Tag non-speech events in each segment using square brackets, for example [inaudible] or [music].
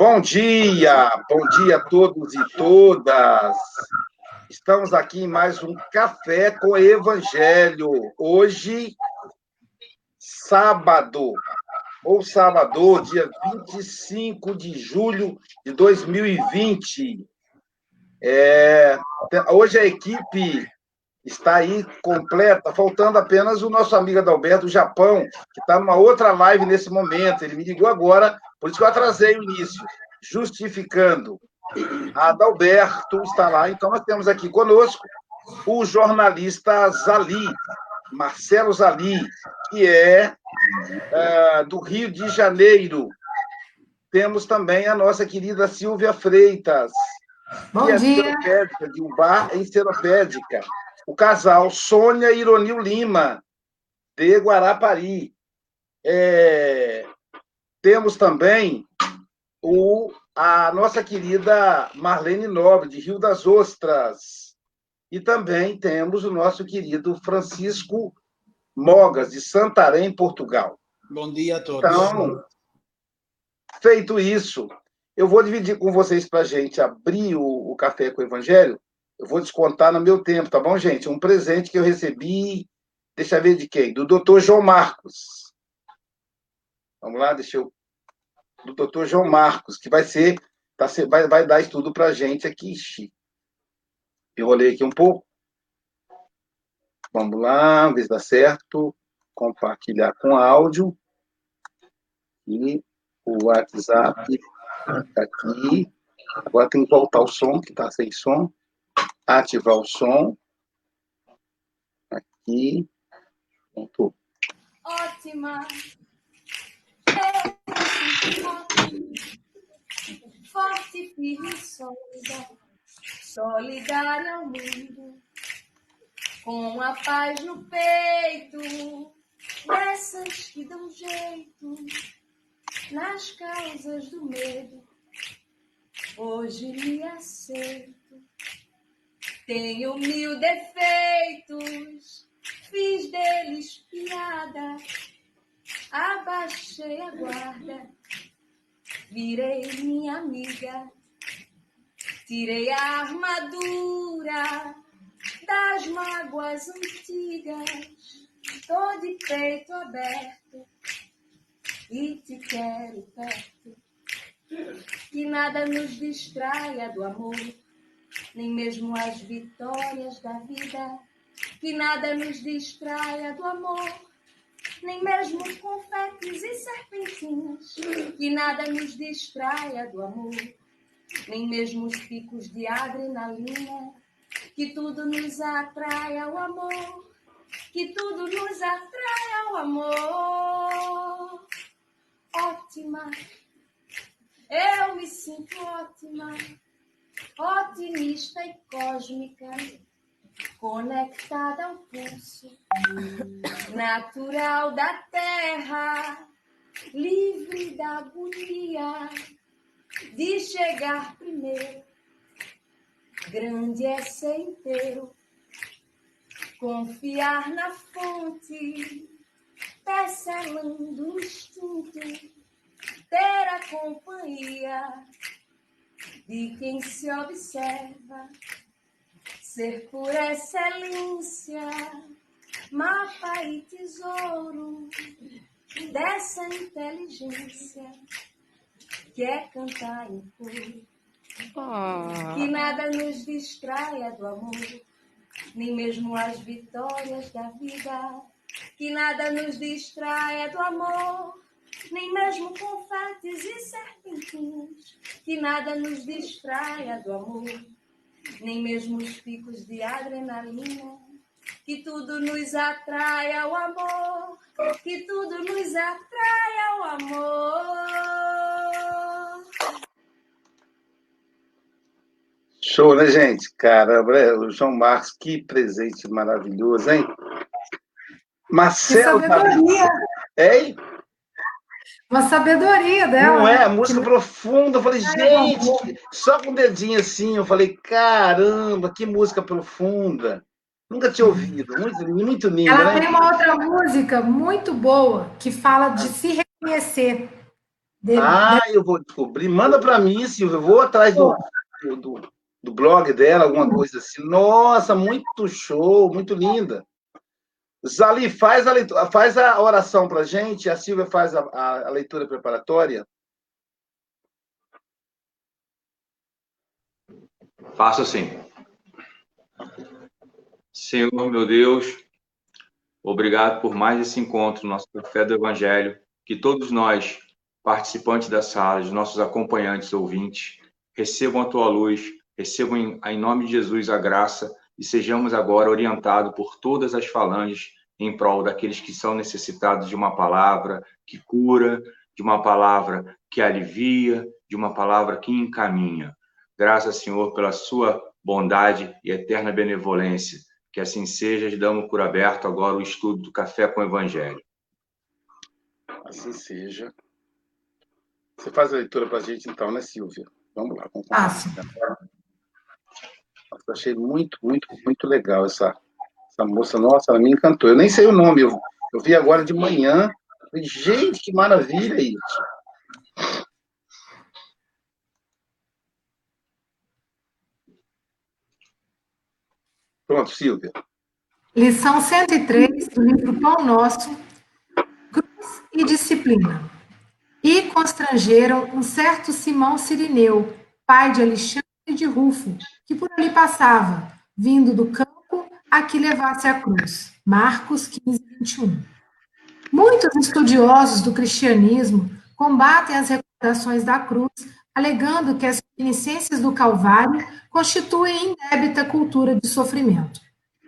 Bom dia, bom dia a todos e todas. Estamos aqui em mais um Café com Evangelho. Hoje, sábado, ou sábado, dia 25 de julho de 2020. É, hoje a equipe está aí completa, faltando apenas o nosso amigo Adalberto do Japão, que está numa outra live nesse momento. Ele me ligou agora, por isso que eu atrasei o início, justificando. Adalberto está lá, então nós temos aqui conosco o jornalista Zali, Marcelo Zali, que é uh, do Rio de Janeiro. Temos também a nossa querida Silvia Freitas, Bom que é dia. de um bar em Seropédica o casal Sônia Ironil Lima, de Guarapari. É, temos também o, a nossa querida Marlene Nobre, de Rio das Ostras. E também temos o nosso querido Francisco Mogas, de Santarém, Portugal. Bom dia a todos. Então, feito isso, eu vou dividir com vocês para a gente abrir o, o Café com o Evangelho eu vou descontar no meu tempo, tá bom, gente? Um presente que eu recebi, deixa eu ver de quem? Do doutor João Marcos. Vamos lá, deixa eu. Do doutor João Marcos, que vai ser, tá, vai, vai dar estudo para a gente aqui. Eu olhei aqui um pouco. Vamos lá, ver se dá certo. Compartilhar com áudio. E o WhatsApp está aqui. Agora tem que voltar o som, que está sem som ativar o som. Aqui. Pronto. Ótima. Forte, firme, sólida, solidária ao mundo, com a paz no peito, dessas que dão jeito nas causas do medo. Hoje lhe aceito. Tenho mil defeitos, fiz deles piada, abaixei a guarda, virei minha amiga, tirei a armadura das mágoas antigas, tô de peito aberto e te quero perto. Que nada nos distraia do amor nem mesmo as vitórias da vida, que nada nos distraia do amor, nem mesmo confetes e serpentinas, que nada nos distraia do amor, nem mesmo os picos de adrenalina, que tudo nos atrai ao amor, que tudo nos atrai ao amor. Ótima, eu me sinto ótima otimista e cósmica, conectada ao pulso natural da terra, livre da agonia de chegar primeiro. Grande é ser inteiro, confiar na fonte, tecelando o instinto, ter a companhia de quem se observa, ser por excelência, mapa e tesouro dessa inteligência que é cantar em coro. Oh. Que nada nos distraia do amor, nem mesmo as vitórias da vida. Que nada nos distraia do amor, nem mesmo confetes e serpentinhas, que nada nos distraia do amor, nem mesmo os picos de adrenalina, que tudo nos atrai ao amor, que tudo nos atrai ao amor. Show, né, gente? Caramba, é, o João Marcos, que presente maravilhoso, hein? Marcelo. Hein? Uma sabedoria dela. Não é? Música que... profunda. Eu falei, gente, só com o dedinho assim, eu falei, caramba, que música profunda. Nunca tinha ouvido. Muito, muito linda. Ela né? tem uma outra música muito boa que fala de se reconhecer. Ah, eu vou descobrir. Manda para mim, Silvia. Eu vou atrás do, do, do, blog dela, alguma coisa assim. Nossa, muito show, muito linda. Zali, faz a, leitura, faz a oração para gente. A Silvia faz a, a, a leitura preparatória. Faço assim. Senhor, meu Deus, obrigado por mais esse encontro, nosso café do Evangelho, que todos nós, participantes da sala, os nossos acompanhantes, ouvintes, recebam a tua luz, recebam em, em nome de Jesus a graça e sejamos agora orientados por todas as falanges em prol daqueles que são necessitados de uma palavra que cura, de uma palavra que alivia, de uma palavra que encaminha. Graças, Senhor, pela sua bondade e eterna benevolência. Que assim seja, damos por aberto agora o estudo do Café com o Evangelho. Assim seja. Você faz a leitura para a gente, então, né, Silvia? Vamos lá. Vamos ah, achei muito, muito, muito legal essa, essa moça. Nossa, ela me encantou. Eu nem sei o nome, eu, eu vi agora de manhã. Gente, que maravilha isso. Pronto, Silvia. Lição 103 do livro Pão Nosso, Cruz e Disciplina. E constrangeram um certo Simão Sirineu, pai de Alexandre de Rufo, que por ali passava, vindo do campo a que levasse a cruz. Marcos 15, 21. Muitos estudiosos do cristianismo combatem as recordações da cruz, alegando que as reminiscências do Calvário constituem indébita cultura de sofrimento.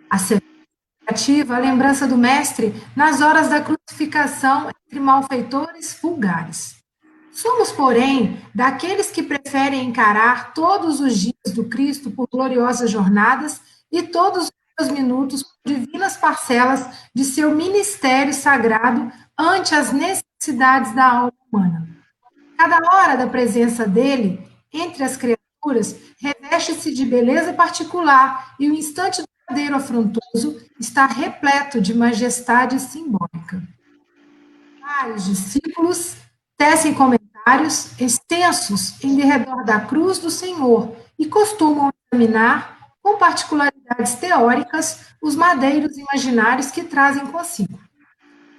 A significativa a lembrança do Mestre nas horas da crucificação entre malfeitores vulgares. Somos, porém, daqueles que preferem encarar todos os dias do Cristo por gloriosas jornadas e todos os minutos por divinas parcelas de seu ministério sagrado ante as necessidades da alma humana. Cada hora da presença dele entre as criaturas reveste-se de beleza particular e o instante verdadeiro afrontoso está repleto de majestade simbólica. Vários discípulos tecem comentários extensos em derredor da cruz do Senhor e costumam examinar, com particularidades teóricas, os madeiros imaginários que trazem consigo.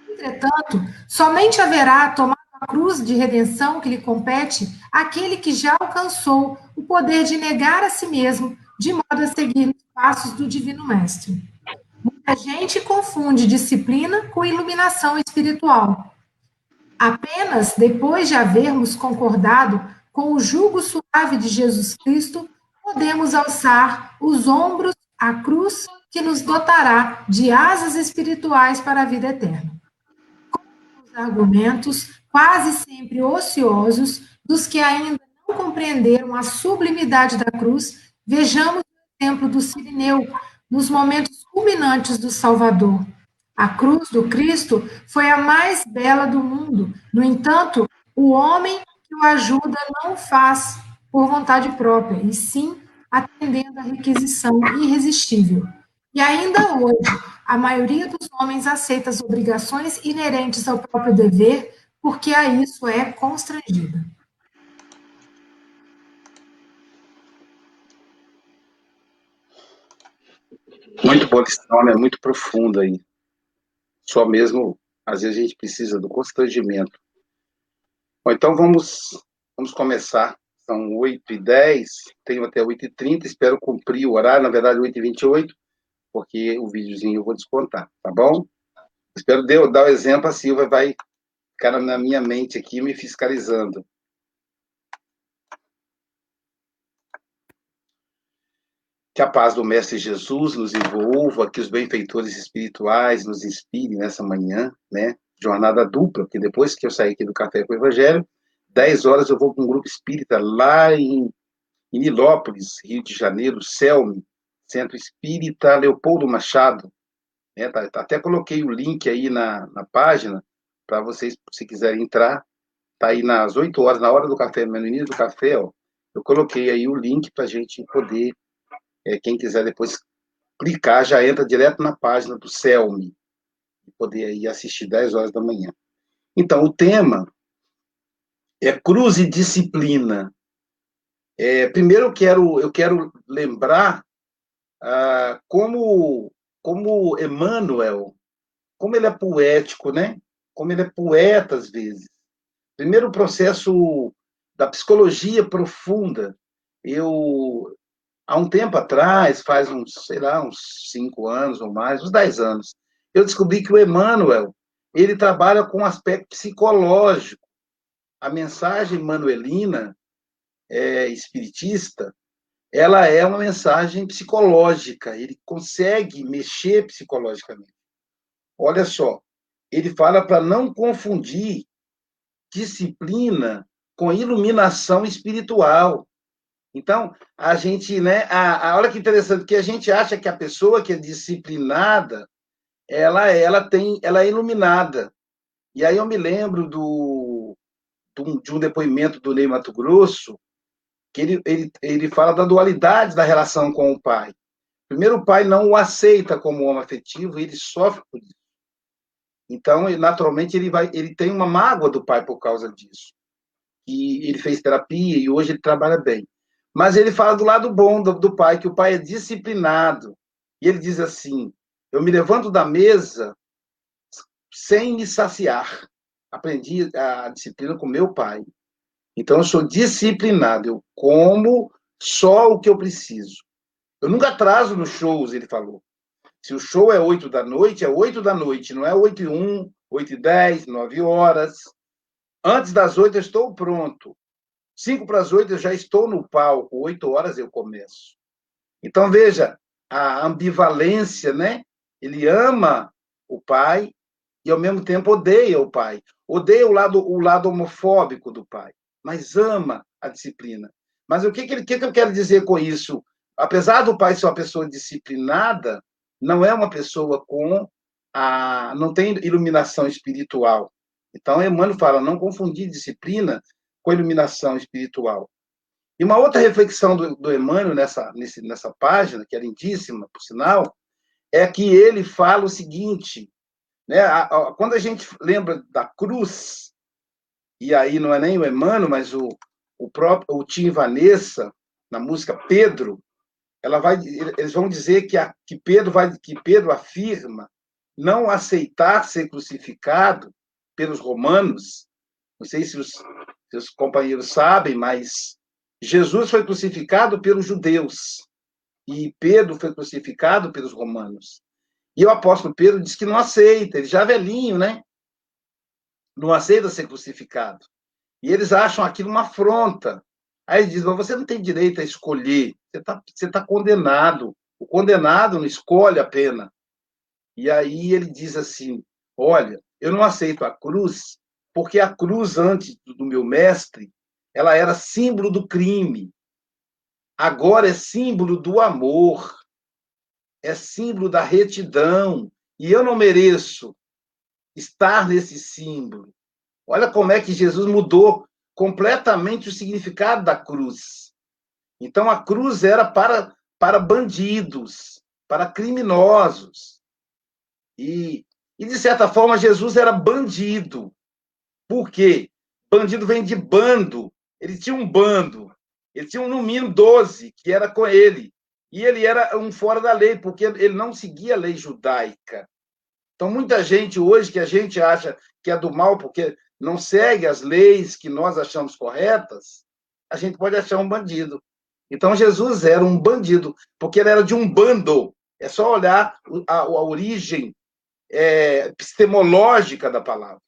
Entretanto, somente haverá tomado a cruz de redenção que lhe compete aquele que já alcançou o poder de negar a si mesmo, de modo a seguir os passos do Divino Mestre. Muita gente confunde disciplina com iluminação espiritual. Apenas depois de havermos concordado com o jugo suave de Jesus Cristo, podemos alçar os ombros à cruz que nos dotará de asas espirituais para a vida eterna. Com os argumentos quase sempre ociosos dos que ainda não compreenderam a sublimidade da cruz, vejamos o exemplo do Sirineu nos momentos culminantes do Salvador. A cruz do Cristo foi a mais bela do mundo. No entanto, o homem que o ajuda não faz por vontade própria, e sim atendendo à requisição irresistível. E ainda hoje, a maioria dos homens aceita as obrigações inerentes ao próprio dever porque a isso é constrangida. Muito boa lição, é muito profunda aí. Só mesmo, às vezes a gente precisa do constrangimento. Bom, então vamos, vamos começar. São 8 e 10 tenho até 8 e 30 espero cumprir o horário, na verdade 8 e 28 porque o videozinho eu vou descontar, tá bom? Espero dar o exemplo, a Silva vai ficar na minha mente aqui me fiscalizando. Que a paz do Mestre Jesus nos envolva, que os benfeitores espirituais nos inspirem nessa manhã, né? Jornada dupla, porque depois que eu sair aqui do Café com o Evangelho, 10 horas eu vou para um grupo espírita lá em, em Nilópolis, Rio de Janeiro, CELME, Centro Espírita Leopoldo Machado. É, tá, até coloquei o link aí na, na página, para vocês, se quiserem entrar, tá aí nas 8 horas, na hora do café, no início do café, ó, eu coloquei aí o link para a gente poder, é, quem quiser depois clicar, já entra direto na página do CELME, e poder aí assistir 10 horas da manhã. Então, o tema é cruz e disciplina. É, primeiro, eu quero, eu quero lembrar ah, como, como Emmanuel, como ele é poético, né? Como ele é poeta às vezes. Primeiro, o processo da psicologia profunda. Eu, há um tempo atrás, faz uns, sei lá, uns cinco anos ou mais, uns dez anos, eu descobri que o Emmanuel, ele trabalha com um aspecto psicológico. A mensagem manuelina, é, espiritista, ela é uma mensagem psicológica, ele consegue mexer psicologicamente. Olha só, ele fala para não confundir disciplina com iluminação espiritual. Então, a gente, né, a, a, olha que interessante, que a gente acha que a pessoa que é disciplinada, ela, ela tem, ela é iluminada. E aí eu me lembro do, do de um depoimento do Ney Mato Grosso, que ele, ele, ele fala da dualidade da relação com o pai. Primeiro, o pai não o aceita como homem afetivo, e ele sofre por isso. Então, naturalmente, ele vai, ele tem uma mágoa do pai por causa disso. E ele fez terapia e hoje ele trabalha bem. Mas ele fala do lado bom do, do pai, que o pai é disciplinado. E ele diz assim: Eu me levanto da mesa sem me saciar. Aprendi a disciplina com meu pai. Então, eu sou disciplinado. Eu como só o que eu preciso. Eu nunca atraso nos shows, ele falou. Se o show é 8 da noite, é 8 da noite, não é 8 e 1, 8 e 10, 9 horas. Antes das 8 eu estou pronto. 5 para as 8 eu já estou no palco, 8 horas eu começo. Então, veja, a ambivalência, né? Ele ama o pai e, ao mesmo tempo, odeia o pai. Odeia o lado, o lado homofóbico do pai mas ama a disciplina. Mas o que, que, que, que eu quero dizer com isso? Apesar do pai ser uma pessoa disciplinada, não é uma pessoa com a. não tem iluminação espiritual. Então, Emmanuel fala, não confundir disciplina com iluminação espiritual. E uma outra reflexão do, do Emmanuel nessa, nesse, nessa página, que é lindíssima, por sinal, é que ele fala o seguinte, né, a, a, quando a gente lembra da cruz, e aí não é nem o Emmanuel, mas o, o próprio o Tim Vanessa, na música Pedro, ela vai, eles vão dizer que, a, que Pedro vai, que Pedro afirma não aceitar ser crucificado pelos romanos. Não sei se os, se os companheiros sabem, mas Jesus foi crucificado pelos judeus e Pedro foi crucificado pelos romanos. E o apóstolo Pedro diz que não aceita, ele já é velhinho, né? não aceita ser crucificado. E eles acham aquilo uma afronta. Aí ele diz, mas você não tem direito a escolher, você está você tá condenado. O condenado não escolhe a pena. E aí ele diz assim, olha, eu não aceito a cruz, porque a cruz, antes do meu mestre, ela era símbolo do crime. Agora é símbolo do amor, é símbolo da retidão. E eu não mereço estar nesse símbolo. Olha como é que Jesus mudou completamente o significado da cruz. Então a cruz era para para bandidos, para criminosos. E, e de certa forma Jesus era bandido. Por quê? Bandido vem de bando. Ele tinha um bando. Ele tinha no mínimo 12 que era com ele. E ele era um fora da lei, porque ele não seguia a lei judaica. Então, muita gente hoje que a gente acha que é do mal porque não segue as leis que nós achamos corretas, a gente pode achar um bandido. Então, Jesus era um bandido, porque ele era de um bando. É só olhar a, a origem é, epistemológica da palavra.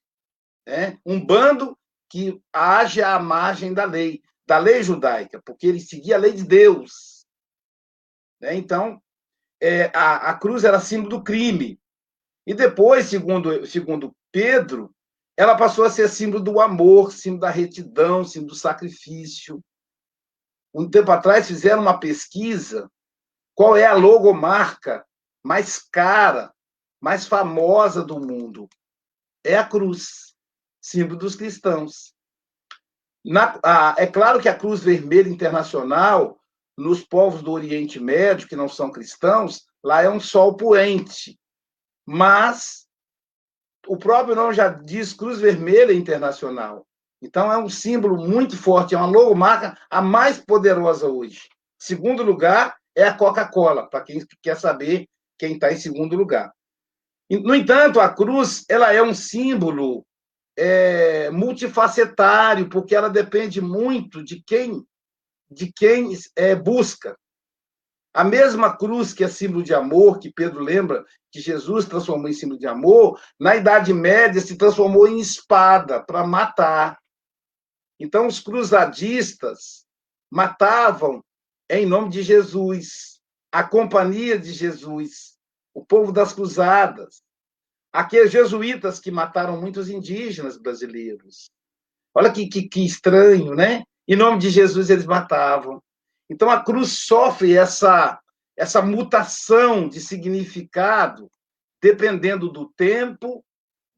Né? Um bando que age à margem da lei, da lei judaica, porque ele seguia a lei de Deus. Né? Então, é, a, a cruz era símbolo do crime. E depois, segundo, segundo Pedro, ela passou a ser símbolo do amor, símbolo da retidão, símbolo do sacrifício. Um tempo atrás fizeram uma pesquisa qual é a logomarca mais cara, mais famosa do mundo. É a cruz, símbolo dos cristãos. Na, a, é claro que a Cruz Vermelha Internacional, nos povos do Oriente Médio, que não são cristãos, lá é um sol poente mas o próprio nome já diz Cruz Vermelha Internacional. Então, é um símbolo muito forte, é uma logomarca a mais poderosa hoje. Segundo lugar é a Coca-Cola, para quem quer saber quem está em segundo lugar. No entanto, a cruz ela é um símbolo é, multifacetário, porque ela depende muito de quem de quem é, busca. A mesma cruz que é símbolo de amor, que Pedro lembra que Jesus transformou em símbolo de amor, na Idade Média se transformou em espada para matar. Então, os cruzadistas matavam em nome de Jesus, a companhia de Jesus, o povo das cruzadas, aqueles jesuítas que mataram muitos indígenas brasileiros. Olha que, que, que estranho, né? Em nome de Jesus eles matavam. Então a cruz sofre essa, essa mutação de significado dependendo do tempo,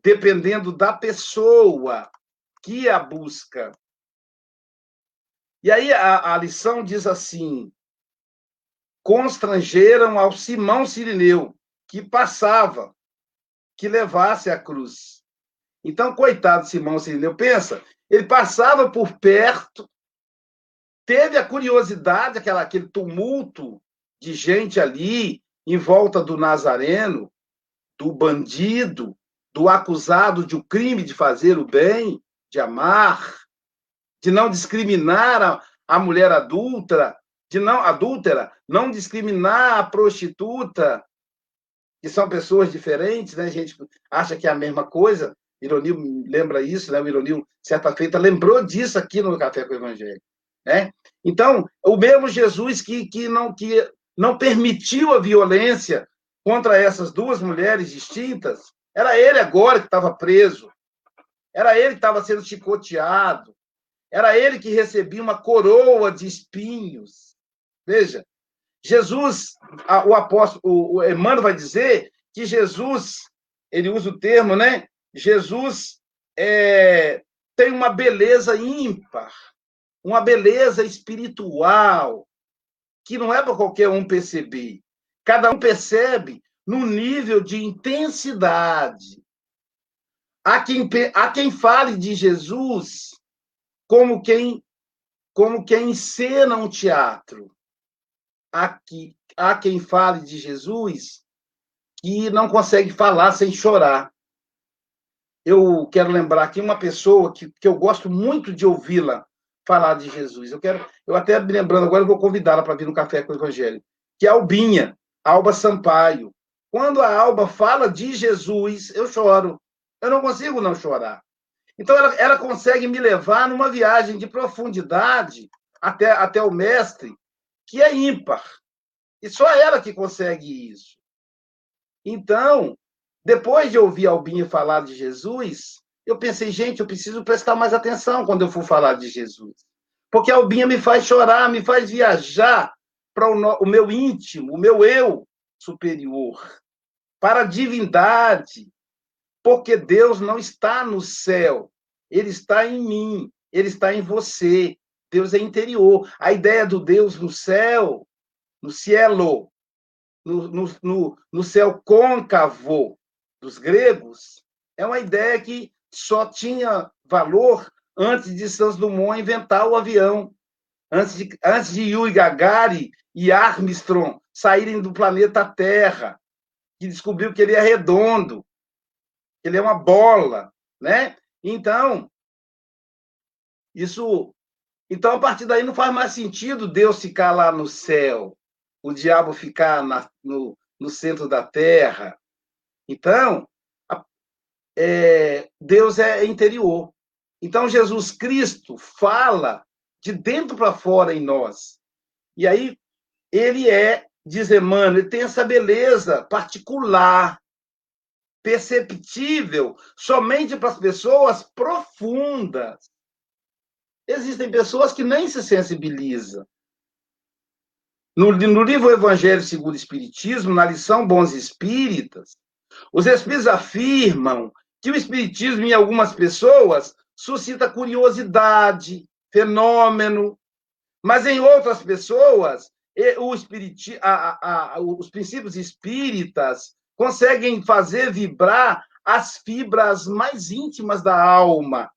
dependendo da pessoa que a busca. E aí a, a lição diz assim: constrangeram ao Simão Sirineu, que passava, que levasse a cruz. Então, coitado Simão Sirineu, pensa, ele passava por perto, teve a curiosidade, aquela, aquele tumulto de gente ali em volta do Nazareno, do bandido, do acusado de um crime de fazer o bem, de amar, de não discriminar a, a mulher adulta, de não adúltera, não discriminar a prostituta, que são pessoas diferentes, né? A gente acha que é a mesma coisa. Ironil lembra isso, né? O Ironil, certa feita, lembrou disso aqui no Café com o Evangelho, né? Então, o mesmo Jesus que, que, não, que não permitiu a violência contra essas duas mulheres distintas, era ele agora que estava preso, era ele que estava sendo chicoteado, era ele que recebia uma coroa de espinhos. Veja, Jesus, o apóstolo, o Emmanuel vai dizer que Jesus, ele usa o termo, né? Jesus é, tem uma beleza ímpar, uma beleza espiritual, que não é para qualquer um perceber. Cada um percebe no nível de intensidade. Há quem, há quem fale de Jesus como quem como quem encena um teatro. Que, há quem fale de Jesus que não consegue falar sem chorar. Eu quero lembrar aqui uma pessoa que, que eu gosto muito de ouvi-la falar de Jesus. Eu quero, eu até me lembrando agora, eu vou convidá-la para vir no Café com o Evangelho, que é a Albinha, Alba Sampaio. Quando a Alba fala de Jesus, eu choro. Eu não consigo não chorar. Então, ela, ela consegue me levar numa viagem de profundidade até, até o mestre, que é ímpar. E só ela que consegue isso. Então, depois de ouvir Albinho falar de Jesus, eu pensei, gente, eu preciso prestar mais atenção quando eu for falar de Jesus. Porque Albinha me faz chorar, me faz viajar para o, o meu íntimo, o meu eu superior, para a divindade, porque Deus não está no céu, ele está em mim, ele está em você. Deus é interior. A ideia do Deus no céu, no cielo, no, no, no, céu côncavo dos gregos, é uma ideia que só tinha valor antes de Santos Dumont inventar o avião, antes de, antes de Yuri Gagarin e Armstrong saírem do planeta Terra, que descobriu que ele é redondo ele é uma bola, né? Então, isso. Então, a partir daí, não faz mais sentido Deus ficar lá no céu, o diabo ficar na, no, no centro da terra. Então, a, é, Deus é interior. Então, Jesus Cristo fala de dentro para fora em nós. E aí, ele é, diz Emmanuel, ele tem essa beleza particular perceptível somente para as pessoas profundas. Existem pessoas que nem se sensibilizam. No, no livro Evangelho segundo o Espiritismo, na lição Bons Espíritas, os Espíritos afirmam que o Espiritismo, em algumas pessoas, suscita curiosidade, fenômeno, mas em outras pessoas, o espiriti, a, a, a, os princípios espíritas conseguem fazer vibrar as fibras mais íntimas da alma.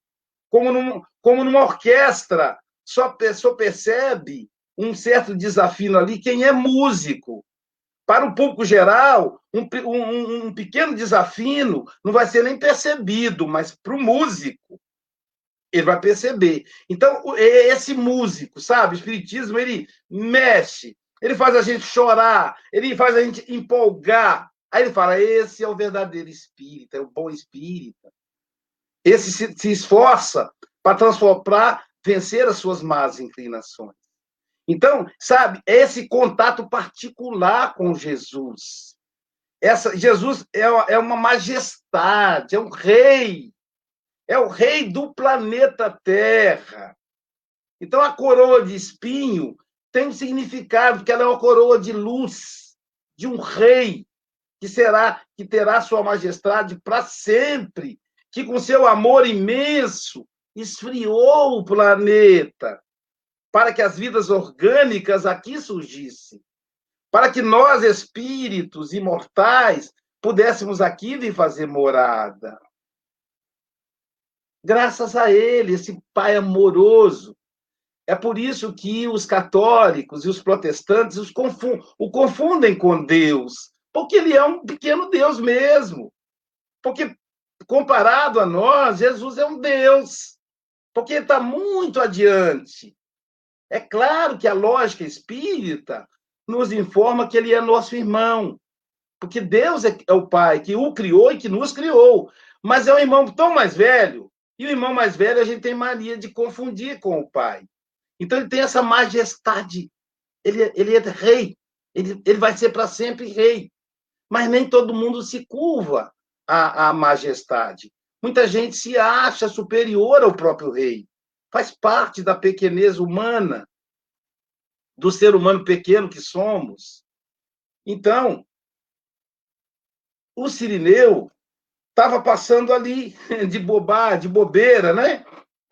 Como, num, como numa orquestra, só, só percebe um certo desafio ali quem é músico. Para o público geral, um, um, um pequeno desafio não vai ser nem percebido, mas para o músico, ele vai perceber. Então, esse músico, sabe? O Espiritismo, ele mexe, ele faz a gente chorar, ele faz a gente empolgar. Aí ele fala: esse é o verdadeiro espírita, é o bom espírita. Esse se, se esforça para transformar, vencer as suas más inclinações. Então, sabe, é esse contato particular com Jesus. Essa, Jesus é, é uma majestade, é um rei. É o rei do planeta Terra. Então, a coroa de espinho tem um significado, porque ela é uma coroa de luz, de um rei, que será, que terá sua majestade para sempre, que com seu amor imenso esfriou o planeta, para que as vidas orgânicas aqui surgissem, para que nós, espíritos imortais, pudéssemos aqui vir fazer morada. Graças a ele, esse Pai amoroso. É por isso que os católicos e os protestantes os confundem, o confundem com Deus, porque ele é um pequeno Deus mesmo. Porque, comparado a nós, Jesus é um Deus, porque está muito adiante. É claro que a lógica espírita nos informa que ele é nosso irmão, porque Deus é, é o Pai que o criou e que nos criou, mas é um irmão tão mais velho, e o irmão mais velho a gente tem mania de confundir com o Pai. Então ele tem essa majestade, ele, é, ele é rei, ele, ele vai ser para sempre rei, mas nem todo mundo se curva à, majestade. Muita gente se acha superior ao próprio rei faz parte da pequenez humana, do ser humano pequeno que somos. Então, o Sirineu estava passando ali [laughs] de bobá, de bobeira, né?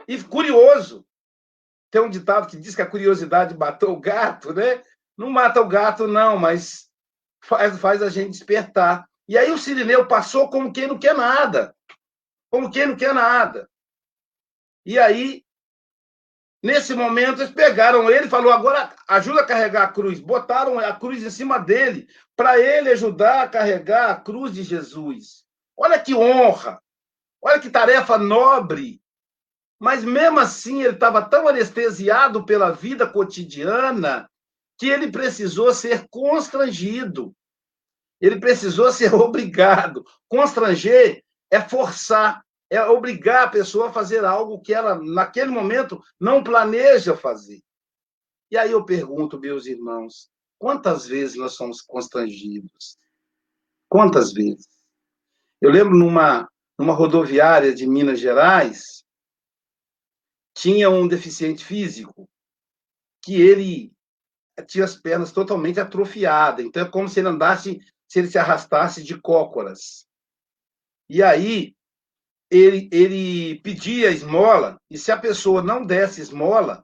E curioso. Tem um ditado que diz que a curiosidade matou o gato, né? Não mata o gato, não, mas faz, faz a gente despertar. E aí o Sirineu passou como quem não quer nada. Como quem não quer nada. E aí Nesse momento, eles pegaram ele e falou: agora ajuda a carregar a cruz. Botaram a cruz em cima dele para ele ajudar a carregar a cruz de Jesus. Olha que honra! Olha que tarefa nobre! Mas mesmo assim, ele estava tão anestesiado pela vida cotidiana que ele precisou ser constrangido. Ele precisou [laughs] ser obrigado. Constranger é forçar, é obrigar a pessoa a fazer algo que ela, naquele momento, não planeja fazer. E aí eu pergunto, meus irmãos, quantas vezes nós somos constrangidos? Quantas vezes? Eu lembro numa, numa rodoviária de Minas Gerais, tinha um deficiente físico que ele tinha as pernas totalmente atrofiadas. Então é como se ele andasse, se ele se arrastasse de cócoras. E aí ele, ele pedia esmola, e se a pessoa não desse esmola,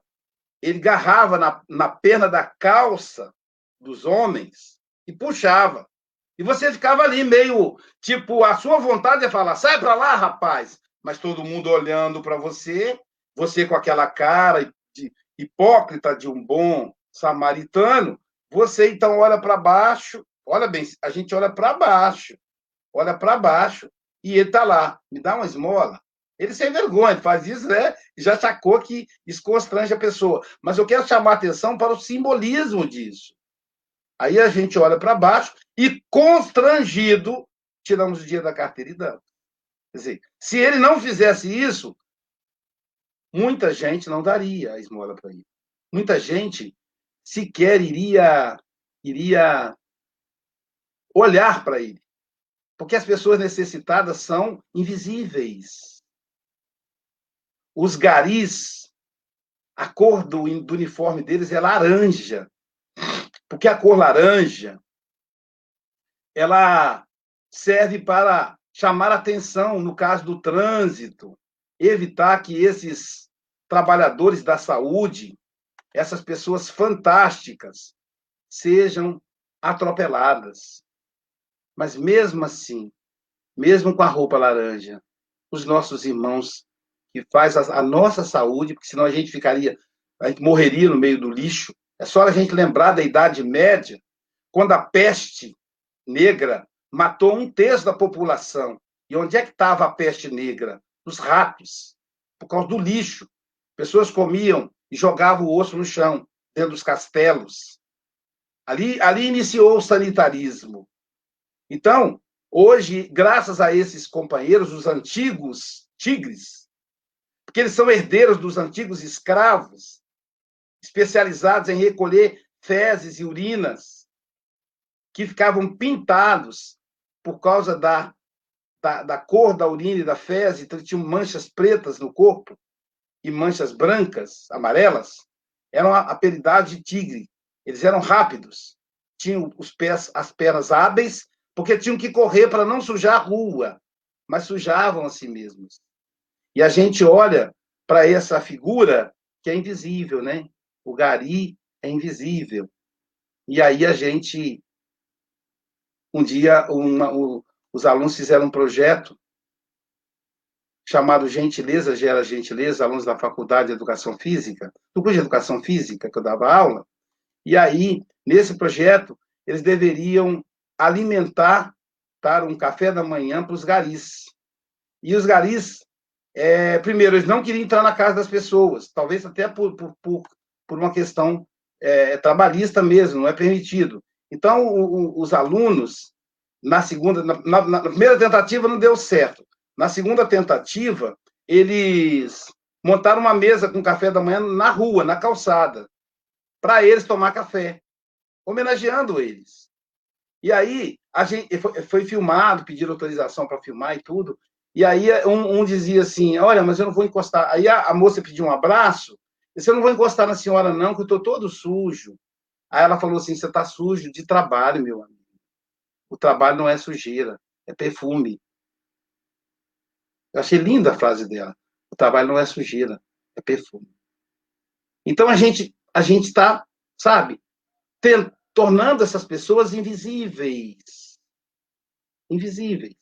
ele garrava na, na perna da calça dos homens e puxava. E você ficava ali meio, tipo, a sua vontade é falar, sai para lá, rapaz. Mas todo mundo olhando para você, você com aquela cara de hipócrita de um bom samaritano, você então olha para baixo, olha bem, a gente olha para baixo, olha para baixo, e ele está lá, me dá uma esmola. Ele sem vergonha, faz isso, né? Já sacou que isso constrange a pessoa. Mas eu quero chamar a atenção para o simbolismo disso. Aí a gente olha para baixo e, constrangido, tiramos o dia da carteira e damos. Quer dizer, se ele não fizesse isso, muita gente não daria a esmola para ele. Muita gente sequer iria, iria olhar para ele. Porque as pessoas necessitadas são invisíveis. Os garis, a cor do, do uniforme deles é laranja. Porque a cor laranja, ela serve para chamar atenção no caso do trânsito, evitar que esses trabalhadores da saúde, essas pessoas fantásticas, sejam atropeladas. Mas mesmo assim, mesmo com a roupa laranja, os nossos irmãos que faz a, a nossa saúde, porque senão a gente ficaria, a gente morreria no meio do lixo. É só a gente lembrar da Idade Média, quando a peste negra matou um terço da população. E onde é que estava a peste negra? Nos ratos, por causa do lixo. Pessoas comiam e jogavam o osso no chão, dentro dos castelos. Ali, ali iniciou o sanitarismo. Então, hoje, graças a esses companheiros, os antigos tigres, porque eles são herdeiros dos antigos escravos, especializados em recolher fezes e urinas, que ficavam pintados por causa da, da, da cor da urina e da fezes, então tinham manchas pretas no corpo e manchas brancas, amarelas, eram apelidados de tigre. Eles eram rápidos, tinham os pés, as pernas hábeis, porque tinham que correr para não sujar a rua, mas sujavam a si mesmos. E a gente olha para essa figura que é invisível, né? O gari é invisível. E aí a gente um dia uma, o, os alunos fizeram um projeto chamado Gentileza Gera Gentileza, alunos da Faculdade de Educação Física, do curso de Educação Física que eu dava aula, e aí, nesse projeto, eles deveriam alimentar dar um café da manhã para os garis. E os garis, é, primeiro, eles não queriam entrar na casa das pessoas, talvez até por, por, por, por uma questão é, trabalhista mesmo, não é permitido. Então, o, o, os alunos, na segunda, na, na, na primeira tentativa não deu certo. Na segunda tentativa, eles montaram uma mesa com café da manhã na rua, na calçada, para eles tomar café, homenageando eles. E aí, a gente foi, foi filmado, pediram autorização para filmar e tudo. E aí, um, um, dizia assim: Olha, mas eu não vou encostar. Aí a, a moça pediu um abraço. Disse: Eu não vou encostar na senhora, não, que eu estou todo sujo. Aí ela falou assim: Você está sujo de trabalho, meu amigo. O trabalho não é sujeira, é perfume. Eu achei linda a frase dela. O trabalho não é sujeira, é perfume. Então a gente a gente está, sabe, tornando essas pessoas invisíveis. Invisíveis.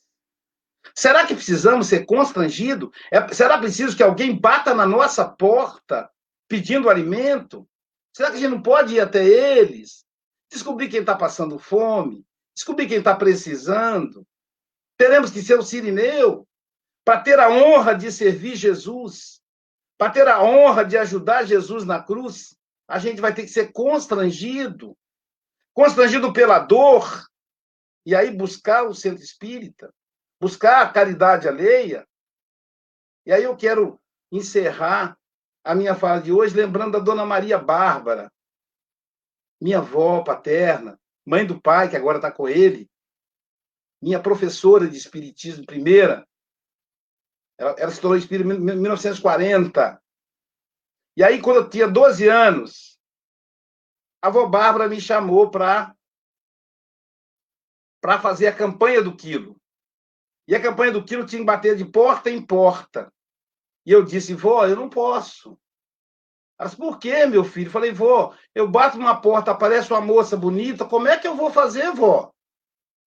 Será que precisamos ser constrangidos? É, será preciso que alguém bata na nossa porta pedindo alimento? Será que a gente não pode ir até eles? Descobrir quem está passando fome? Descobrir quem está precisando? Teremos que ser o sirineu? para ter a honra de servir Jesus, para ter a honra de ajudar Jesus na cruz, a gente vai ter que ser constrangido constrangido pela dor, e aí buscar o centro espírita, buscar a caridade alheia. E aí eu quero encerrar a minha fala de hoje lembrando da dona Maria Bárbara, minha avó paterna, mãe do pai, que agora está com ele, minha professora de espiritismo primeira, ela, ela se tornou espírita em 1940. E aí, quando eu tinha 12 anos, a avó Bárbara me chamou para para fazer a campanha do quilo. E a campanha do quilo tinha que bater de porta em porta. E eu disse, vó, eu não posso. Disse, por quê, meu filho? Falei, vó, eu bato numa porta, aparece uma moça bonita, como é que eu vou fazer, vó?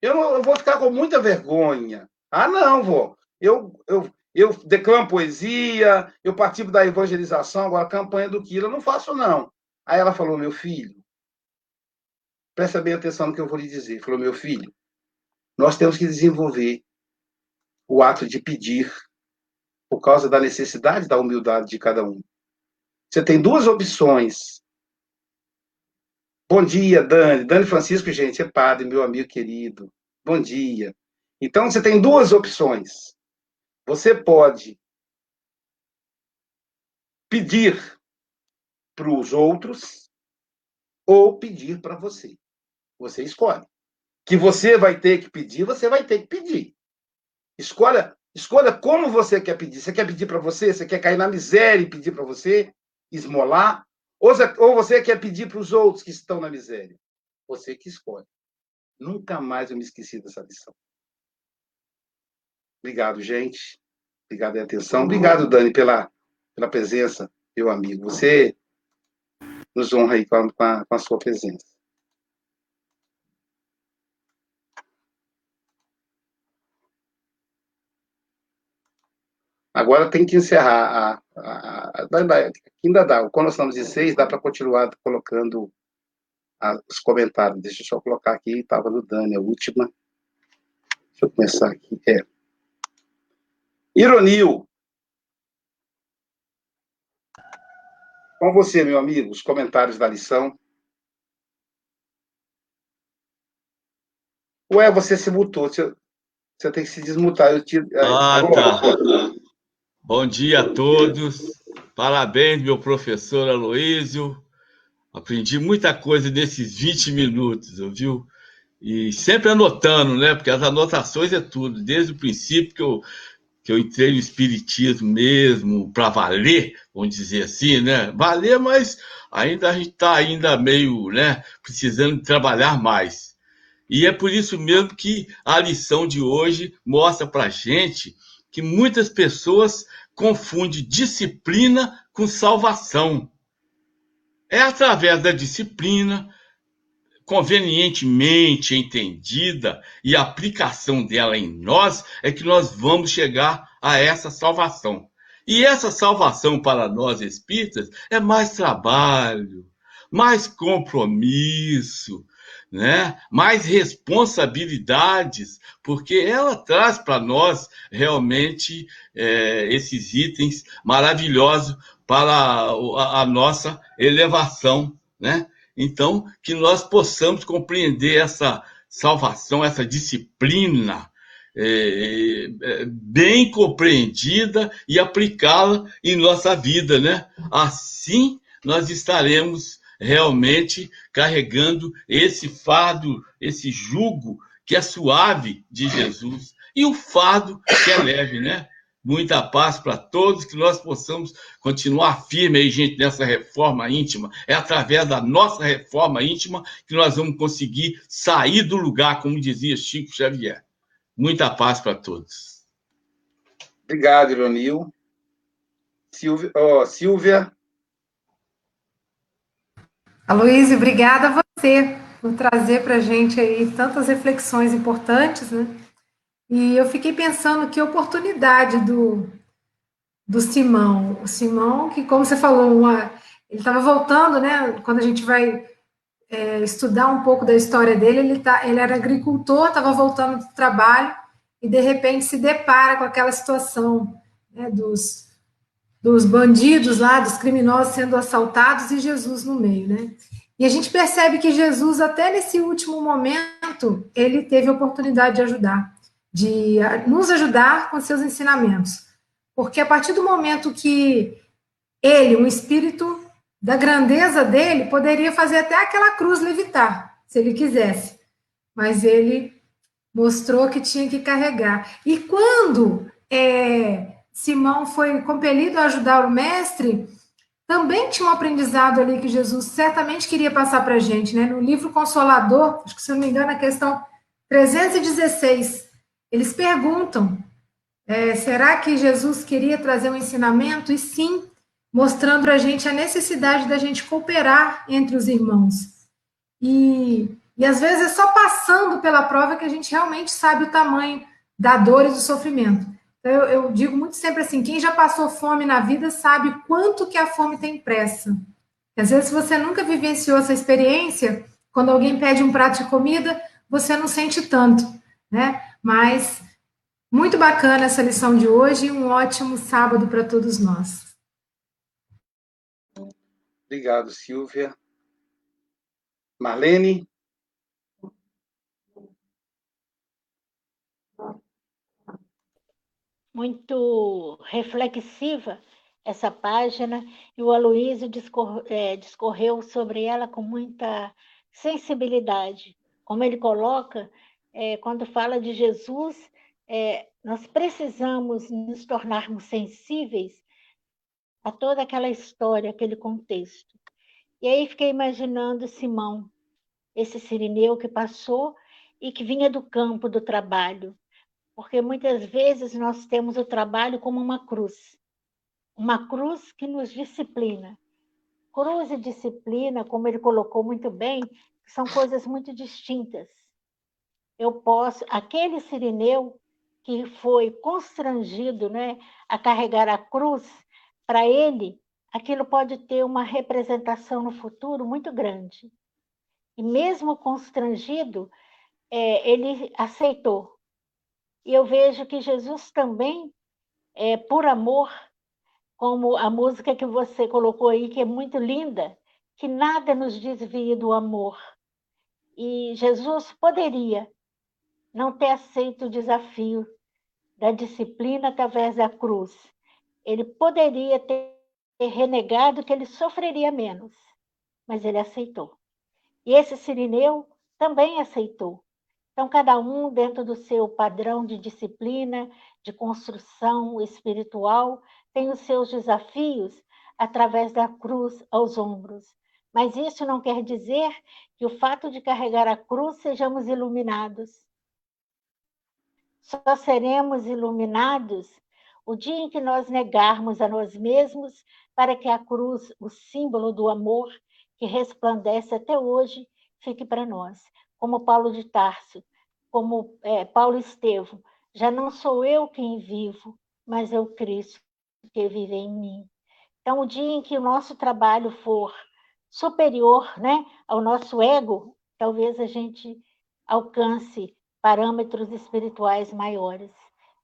Eu, não, eu vou ficar com muita vergonha. Ah, não, vó. Eu, eu, eu declamo poesia, eu participo da evangelização, agora a campanha do Quilo eu não faço, não. Aí ela falou, meu filho, presta bem atenção no que eu vou lhe dizer. Falou, meu filho, nós temos que desenvolver o ato de pedir por causa da necessidade da humildade de cada um. Você tem duas opções. Bom dia, Dani. Dani Francisco, gente, é padre, meu amigo querido. Bom dia. Então, você tem duas opções. Você pode pedir para os outros ou pedir para você. Você escolhe. Que você vai ter que pedir, você vai ter que pedir. Escolha, escolha como você quer pedir. Você quer pedir para você? Você quer cair na miséria e pedir para você? Esmolar? Ou você, quer pedir para os outros que estão na miséria? Você que escolhe. Nunca mais eu me esqueci dessa lição. Obrigado, gente. Obrigado pela atenção. Obrigado, Dani, pela, pela presença, meu amigo. Você nos honra aí com a, com a sua presença. Agora tem que encerrar. A, a, a, ainda dá. Quando nós estamos em seis, dá para continuar colocando os comentários. Deixa eu só colocar aqui. Estava no Dani, a última. Deixa eu começar aqui. É. Ironil. Com você, meu amigo, os comentários da lição. Ué, você se mutou. Você, você tem que se desmutar. Eu te... Ah, tá. Bom dia a todos. Parabéns, meu professor Aloísio. Aprendi muita coisa nesses 20 minutos, viu? E sempre anotando, né? Porque as anotações é tudo. Desde o princípio que eu, que eu entrei no Espiritismo mesmo, para valer, vamos dizer assim, né? Valer, mas ainda a gente está ainda meio, né? Precisando trabalhar mais. E é por isso mesmo que a lição de hoje mostra para a gente que muitas pessoas confundem disciplina com salvação. É através da disciplina, convenientemente entendida e aplicação dela em nós, é que nós vamos chegar a essa salvação. E essa salvação para nós espíritas é mais trabalho, mais compromisso, né? mais responsabilidades, porque ela traz para nós realmente é, esses itens maravilhosos para a, a, nossa elevação. Né? Então, que nós possamos compreender essa salvação, essa disciplina. É, é, bem compreendida e aplicá-la em nossa vida, né? Assim nós estaremos realmente carregando esse fardo, esse jugo que é suave de Jesus e o fardo que é leve, né? Muita paz para todos, que nós possamos continuar firme aí, gente, nessa reforma íntima. É através da nossa reforma íntima que nós vamos conseguir sair do lugar, como dizia Chico Xavier. Muita paz para todos. Obrigado, Ironil. Silvia, oh, Silvia Aloysio, obrigada a você por trazer para a gente aí tantas reflexões importantes, né? E eu fiquei pensando que oportunidade do, do Simão. O Simão, que, como você falou, uma, ele estava voltando, né? Quando a gente vai é, estudar um pouco da história dele, ele, tá, ele era agricultor, estava voltando do trabalho e, de repente, se depara com aquela situação né, dos dos bandidos lá, dos criminosos sendo assaltados e Jesus no meio, né? E a gente percebe que Jesus, até nesse último momento, ele teve a oportunidade de ajudar, de nos ajudar com seus ensinamentos. Porque a partir do momento que ele, um espírito da grandeza dele, poderia fazer até aquela cruz levitar, se ele quisesse. Mas ele mostrou que tinha que carregar. E quando é, Simão foi compelido a ajudar o mestre, também tinha um aprendizado ali que Jesus certamente queria passar para a gente, né? No livro Consolador, acho que se não me engano, a questão 316, eles perguntam: é, será que Jesus queria trazer um ensinamento? E sim, mostrando para a gente a necessidade da gente cooperar entre os irmãos. E, e às vezes é só passando pela prova que a gente realmente sabe o tamanho da dor e do sofrimento. Então, eu, eu, digo muito sempre assim: quem já passou fome na vida sabe quanto que a fome tem pressa. Às vezes, você nunca vivenciou essa experiência, quando alguém pede um prato de comida, você não sente tanto, né? Mas muito bacana essa lição de hoje e um ótimo sábado para todos nós. Obrigado, Silvia. Marlene? Muito reflexiva essa página, e o Aloysio discor, é, discorreu sobre ela com muita sensibilidade. Como ele coloca, é, quando fala de Jesus, é, nós precisamos nos tornarmos sensíveis a toda aquela história, aquele contexto. E aí fiquei imaginando Simão, esse sirineu que passou e que vinha do campo do trabalho, porque muitas vezes nós temos o trabalho como uma cruz, uma cruz que nos disciplina. Cruz e disciplina, como ele colocou muito bem, são coisas muito distintas. Eu posso, aquele sirineu que foi constrangido né, a carregar a cruz, para ele, aquilo pode ter uma representação no futuro muito grande. E mesmo constrangido, é, ele aceitou. E eu vejo que Jesus também, é, por amor, como a música que você colocou aí, que é muito linda, que nada nos desvie do amor. E Jesus poderia não ter aceito o desafio da disciplina através da cruz. Ele poderia ter renegado que ele sofreria menos, mas ele aceitou. E esse sirineu também aceitou. Então, cada um, dentro do seu padrão de disciplina, de construção espiritual, tem os seus desafios através da cruz aos ombros. Mas isso não quer dizer que o fato de carregar a cruz sejamos iluminados. Só seremos iluminados o dia em que nós negarmos a nós mesmos para que a cruz, o símbolo do amor que resplandece até hoje, fique para nós. Como Paulo de Tarso, como é, Paulo Estevo, já não sou eu quem vivo, mas é o Cristo que vive em mim. Então, o dia em que o nosso trabalho for superior né, ao nosso ego, talvez a gente alcance parâmetros espirituais maiores.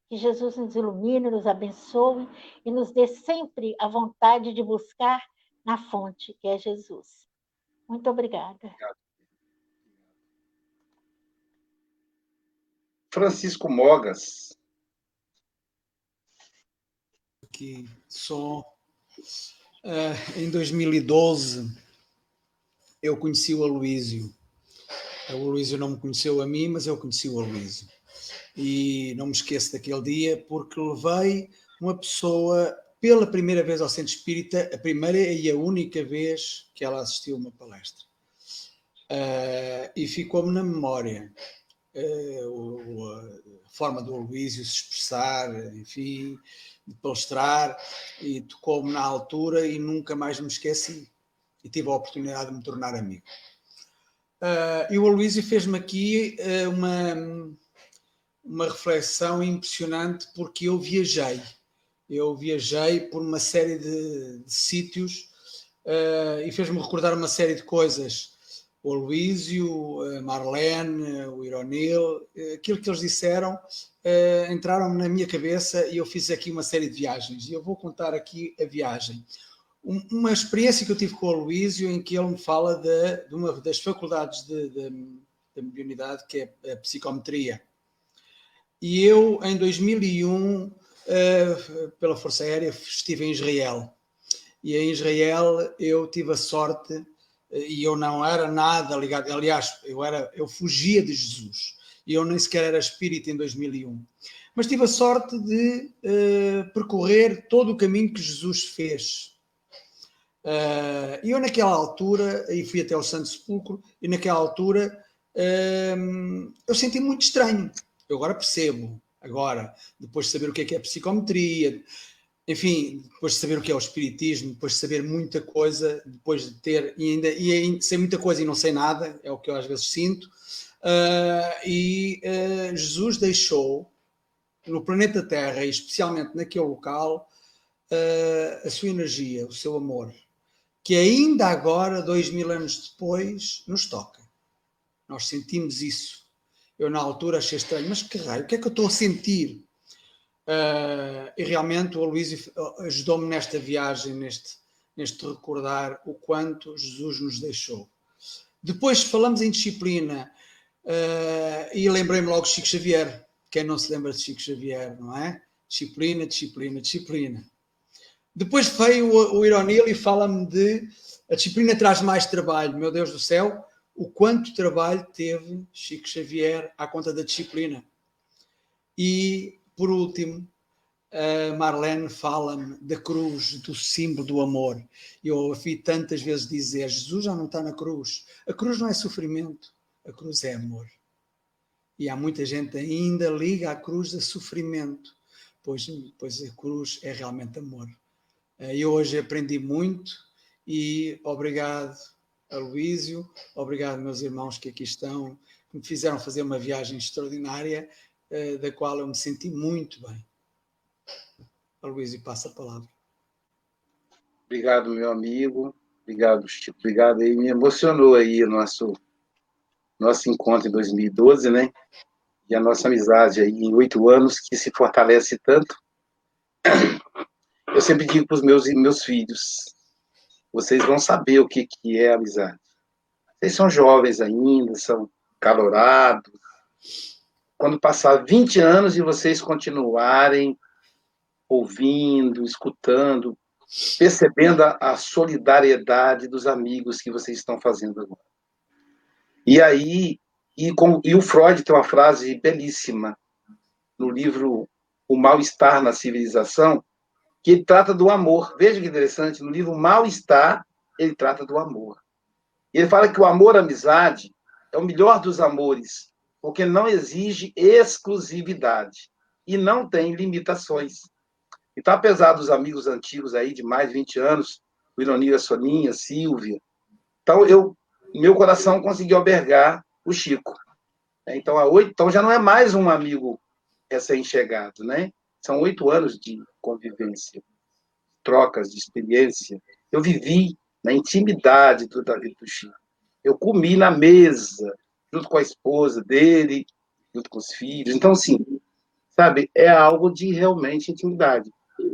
Que Jesus nos ilumine, nos abençoe e nos dê sempre a vontade de buscar na fonte, que é Jesus. Muito obrigada. Francisco Mogas. Que só uh, em 2012 eu conheci o Aloísio. O Aloísio não me conheceu a mim, mas eu conheci o Aloísio. E não me esqueço daquele dia porque levei uma pessoa pela primeira vez ao Centro Espírita, a primeira e a única vez que ela assistiu uma palestra. Uh, e ficou-me na memória uh, a forma do Aloísio se expressar, enfim, de palestrar, e tocou-me na altura e nunca mais me esqueci e tive a oportunidade de me tornar amigo. Uh, e o Aloysio fez-me aqui uh, uma, uma reflexão impressionante porque eu viajei. Eu viajei por uma série de, de sítios uh, e fez-me recordar uma série de coisas. O Aloysio, a Marlene, o Ironil, aquilo que eles disseram entraram na minha cabeça e eu fiz aqui uma série de viagens. E eu vou contar aqui a viagem uma experiência que eu tive com o Luísio em que ele me fala de, de uma das faculdades da mediunidade, que é a psicometria. E eu, em 2001, uh, eh, pela Força Aérea, estive em Israel. E em Israel eu tive a sorte, eh, e eu não era nada ligado, aliás, eu, era, eu fugia de Jesus. E eu nem sequer era espírita em 2001. Mas tive a sorte de uh, percorrer todo o caminho que Jesus fez Uh, eu naquela altura, e fui até o Santo Sepulcro, e naquela altura uh, eu senti muito estranho. Eu agora percebo, agora, depois de saber o que é que é psicometria, enfim, depois de saber o que é o espiritismo, depois de saber muita coisa, depois de ter, e ainda, e sei muita coisa e não sei nada, é o que eu às vezes sinto, uh, e Jesus deixou no planeta Terra, e especialmente naquele local, a sua energia, o seu amor que ainda agora, dois mil anos depois, nos toca. Nós sentimos isso. Eu, na altura, achei estranho, mas que raio, o que é que eu estou a sentir? Uh, e realmente o Aloysio ajudou-me nesta viagem, neste, neste recordar o quanto Jesus nos deixou. Depois falamos em disciplina uh, e lembrei-me logo de Chico Xavier. Quem não se lembra de Chico Xavier, não é? Disciplina, disciplina, disciplina. Depois veio o, o Ironil e fala-me de a disciplina traz mais trabalho. Meu Deus do céu, o quanto trabalho teve Chico Xavier à conta da disciplina. E, por último, a Marlene fala-me da cruz, do símbolo do amor. Eu ouvi tantas vezes dizer: Jesus já não está na cruz. A cruz não é sofrimento, a cruz é amor. E há muita gente ainda liga a cruz a sofrimento, pois, pois a cruz é realmente amor. Eh, eu hoje aprendi muito e obrigado a Luísio, obrigado meus irmãos que aqui estão, que me fizeram fazer uma viagem extraordinária eh, da qual eu me senti muito bem. Aloysio, passa a palavra. Obrigado, meu amigo. Obrigado, Chico. Obrigado aí. Me emocionou aí o nosso, nosso encontro em 2012, né? E a nossa amizade aí em oito anos, que se fortalece tanto. Eu sempre digo para os meus, meus filhos, vocês vão saber o que, que é amizade. Vocês são jovens ainda, são calorados. Quando passar 20 anos e vocês continuarem ouvindo, escutando, percebendo a, a solidariedade dos amigos que vocês estão fazendo agora. E aí, e, com, e o Freud tem uma frase belíssima no livro O Mal-Estar na Civilização, que ele trata do amor. Veja que interessante, no livro Mal-Estar, ele trata do amor. E ele fala que o amor-amizade é o melhor dos amores, porque não exige exclusividade e não tem limitações. Então, apesar dos amigos antigos aí de mais de 20 anos, o Ironia Soninha, Silvia, então eu, meu coração conseguiu albergar o Chico. Então, há oito, então já não é mais um amigo recém-chegado, né? São oito anos de convivência, trocas de experiência. Eu vivi na intimidade do Davi do Chico. Eu comi na mesa, junto com a esposa dele, junto com os filhos. Então, assim, sabe, é algo de realmente intimidade.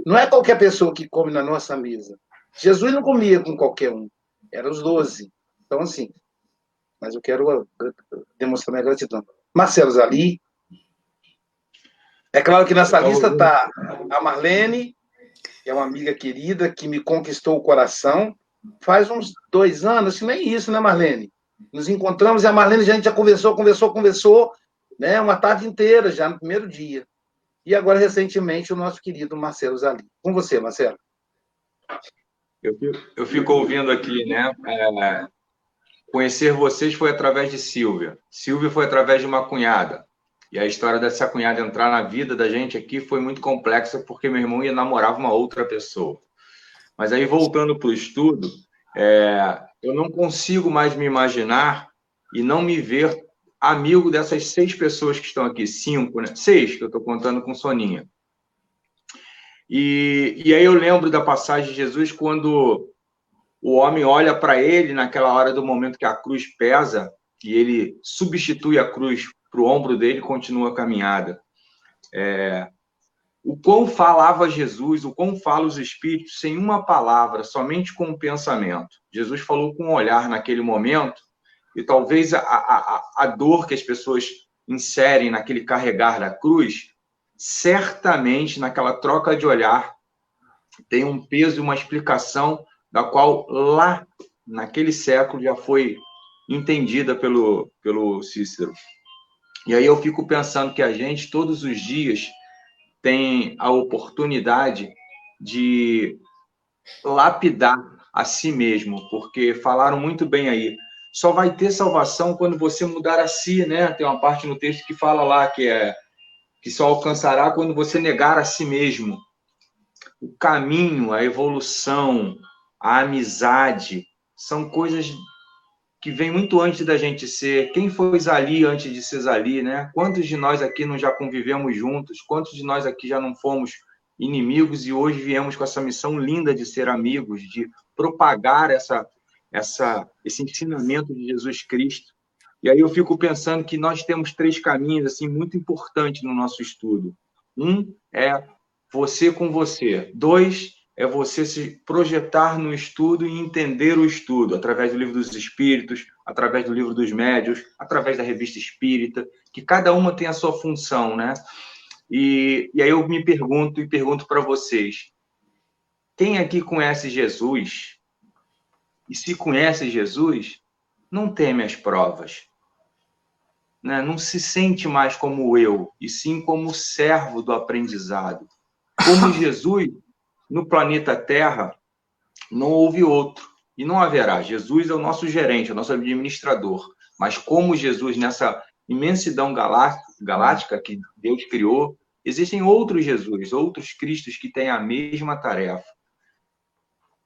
Não é qualquer pessoa que come na nossa mesa. Jesus não comia com qualquer um, eram os doze. Então, assim, mas eu quero demonstrar minha gratidão. Marcelo Zali, é claro que nessa lista está a Marlene, que é uma amiga querida que me conquistou o coração. Faz uns dois anos, nem isso, né, Marlene? Nos encontramos e a Marlene já, a gente já conversou, conversou, conversou, né? Uma tarde inteira já no primeiro dia. E agora, recentemente, o nosso querido Marcelo Zali. Com você, Marcelo. Eu fico, eu fico ouvindo aqui, né? É, conhecer vocês foi através de Silvia. Silvia foi através de uma cunhada. E a história dessa cunhada entrar na vida da gente aqui foi muito complexa, porque meu irmão ia namorar uma outra pessoa. Mas aí, voltando para o estudo, é, eu não consigo mais me imaginar e não me ver amigo dessas seis pessoas que estão aqui, cinco, né? Seis, que eu estou contando com Soninha. E, e aí eu lembro da passagem de Jesus quando o homem olha para ele naquela hora do momento que a cruz pesa e ele substitui a cruz para o ombro dele continua a caminhada. É, o quão falava Jesus, o quão fala os Espíritos sem uma palavra, somente com um pensamento. Jesus falou com um olhar naquele momento, e talvez a, a, a dor que as pessoas inserem naquele carregar da cruz, certamente naquela troca de olhar, tem um peso e uma explicação da qual lá, naquele século, já foi entendida pelo, pelo Cícero. E aí eu fico pensando que a gente, todos os dias, tem a oportunidade de lapidar a si mesmo, porque falaram muito bem aí. Só vai ter salvação quando você mudar a si, né? Tem uma parte no texto que fala lá que é que só alcançará quando você negar a si mesmo. O caminho, a evolução, a amizade são coisas que vem muito antes da gente ser. Quem foi Zali antes de ser Zali, né? Quantos de nós aqui não já convivemos juntos? Quantos de nós aqui já não fomos inimigos e hoje viemos com essa missão linda de ser amigos, de propagar essa, essa, esse ensinamento de Jesus Cristo? E aí eu fico pensando que nós temos três caminhos assim muito importantes no nosso estudo. Um é você com você. Dois é você se projetar no estudo e entender o estudo, através do livro dos espíritos, através do livro dos médios, através da revista espírita, que cada uma tem a sua função, né? E, e aí eu me pergunto e pergunto para vocês: quem aqui conhece Jesus? E se conhece Jesus, não teme as provas. Né? Não se sente mais como eu, e sim como servo do aprendizado. Como [laughs] Jesus no planeta Terra não houve outro e não haverá. Jesus é o nosso gerente, é o nosso administrador. Mas como Jesus, nessa imensidão galáctica que Deus criou, existem outros Jesus, outros Cristos que têm a mesma tarefa.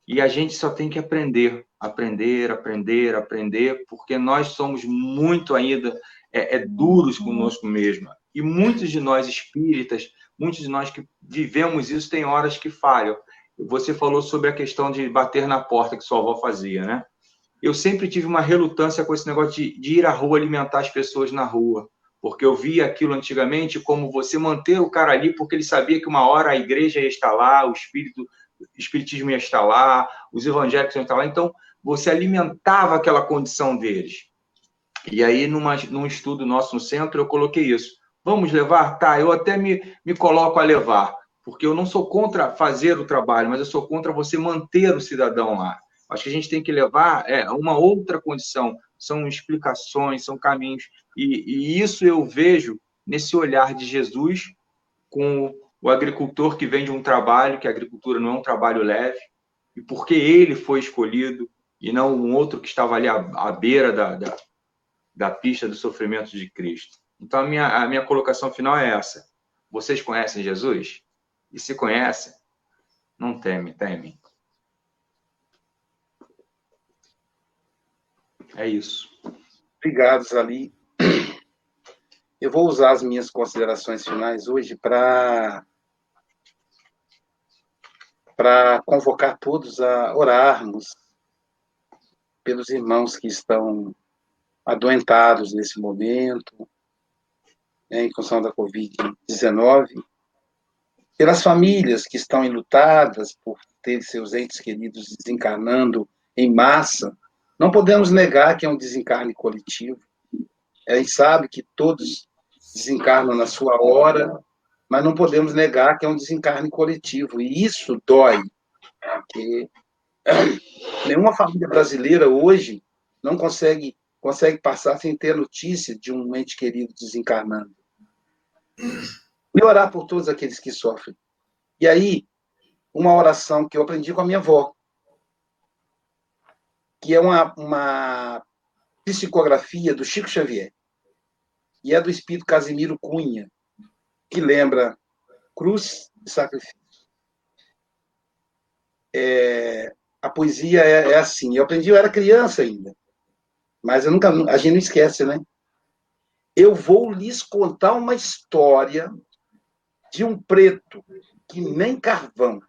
E a gente só tem que aprender, aprender, aprender, aprender, porque nós somos muito ainda é, é duros conosco mesmo. E muitos de nós espíritas, muitos de nós que vivemos isso, tem horas que falham. Você falou sobre a questão de bater na porta que sua avó fazia, né? Eu sempre tive uma relutância com esse negócio de, de ir à rua alimentar as pessoas na rua, porque eu via aquilo antigamente como você manter o cara ali, porque ele sabia que uma hora a igreja ia estar lá, o espírito, o espiritismo ia estar lá, os evangélicos iam estar lá. Então, você alimentava aquela condição deles. E aí, numa, num estudo nosso no centro, eu coloquei isso. Vamos levar? Tá, eu até me, me coloco a levar, porque eu não sou contra fazer o trabalho, mas eu sou contra você manter o cidadão lá. Acho que a gente tem que levar é, uma outra condição, são explicações, são caminhos, e, e isso eu vejo nesse olhar de Jesus com o agricultor que vem de um trabalho, que a agricultura não é um trabalho leve, e porque ele foi escolhido, e não um outro que estava ali à, à beira da, da, da pista do sofrimento de Cristo. Então, a minha, a minha colocação final é essa. Vocês conhecem Jesus? E se conhecem, não temem, temem. É isso. Obrigado, Zali. Eu vou usar as minhas considerações finais hoje para para convocar todos a orarmos pelos irmãos que estão adoentados nesse momento, né, em função da Covid-19, pelas famílias que estão enlutadas por ter seus entes queridos desencarnando em massa. Não podemos negar que é um desencarne coletivo. A gente sabe que todos desencarnam na sua hora, mas não podemos negar que é um desencarne coletivo. E isso dói, porque [clears throat] nenhuma família brasileira hoje não consegue, consegue passar sem ter notícia de um ente querido desencarnando. E orar por todos aqueles que sofrem. E aí, uma oração que eu aprendi com a minha avó, que é uma, uma psicografia do Chico Xavier, e é do espírito Casimiro Cunha, que lembra cruz e sacrifício. É, a poesia é, é, assim. Eu aprendi, eu era criança ainda, mas eu nunca, a gente não esquece, né? Eu vou lhes contar uma história de um preto que nem carvão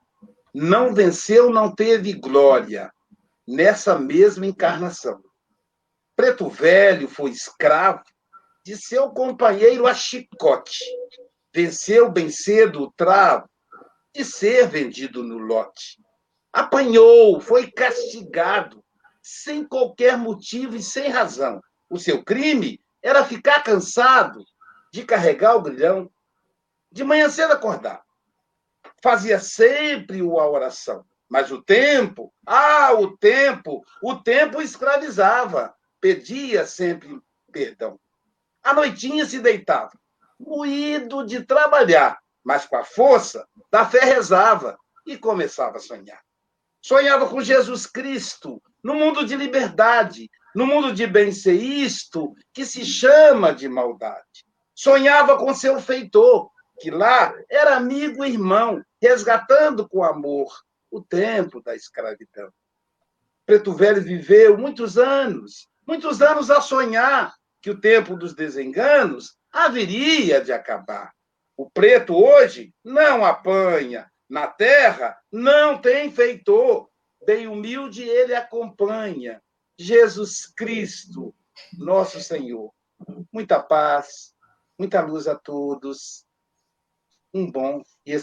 não venceu, não teve glória nessa mesma encarnação. Preto velho foi escravo de seu companheiro a chicote. Venceu bem cedo o travo de ser vendido no lote. Apanhou, foi castigado, sem qualquer motivo e sem razão. O seu crime era ficar cansado de carregar o grilhão, de manhã cedo acordar. Fazia sempre a oração, mas o tempo, ah, o tempo, o tempo escravizava, pedia sempre perdão. A noitinha se deitava, moído de trabalhar, mas com a força da fé rezava e começava a sonhar. Sonhava com Jesus Cristo, no mundo de liberdade, no mundo de bem ser isto, que se chama de maldade. Sonhava com seu feitor, que lá era amigo e irmão, resgatando com amor o tempo da escravidão. Preto Velho viveu muitos anos, muitos anos a sonhar que o tempo dos desenganos haveria de acabar. O preto hoje não apanha, na terra não tem feitor, bem humilde ele acompanha. Jesus Cristo, nosso Senhor. Muita paz, muita luz a todos. Um bom e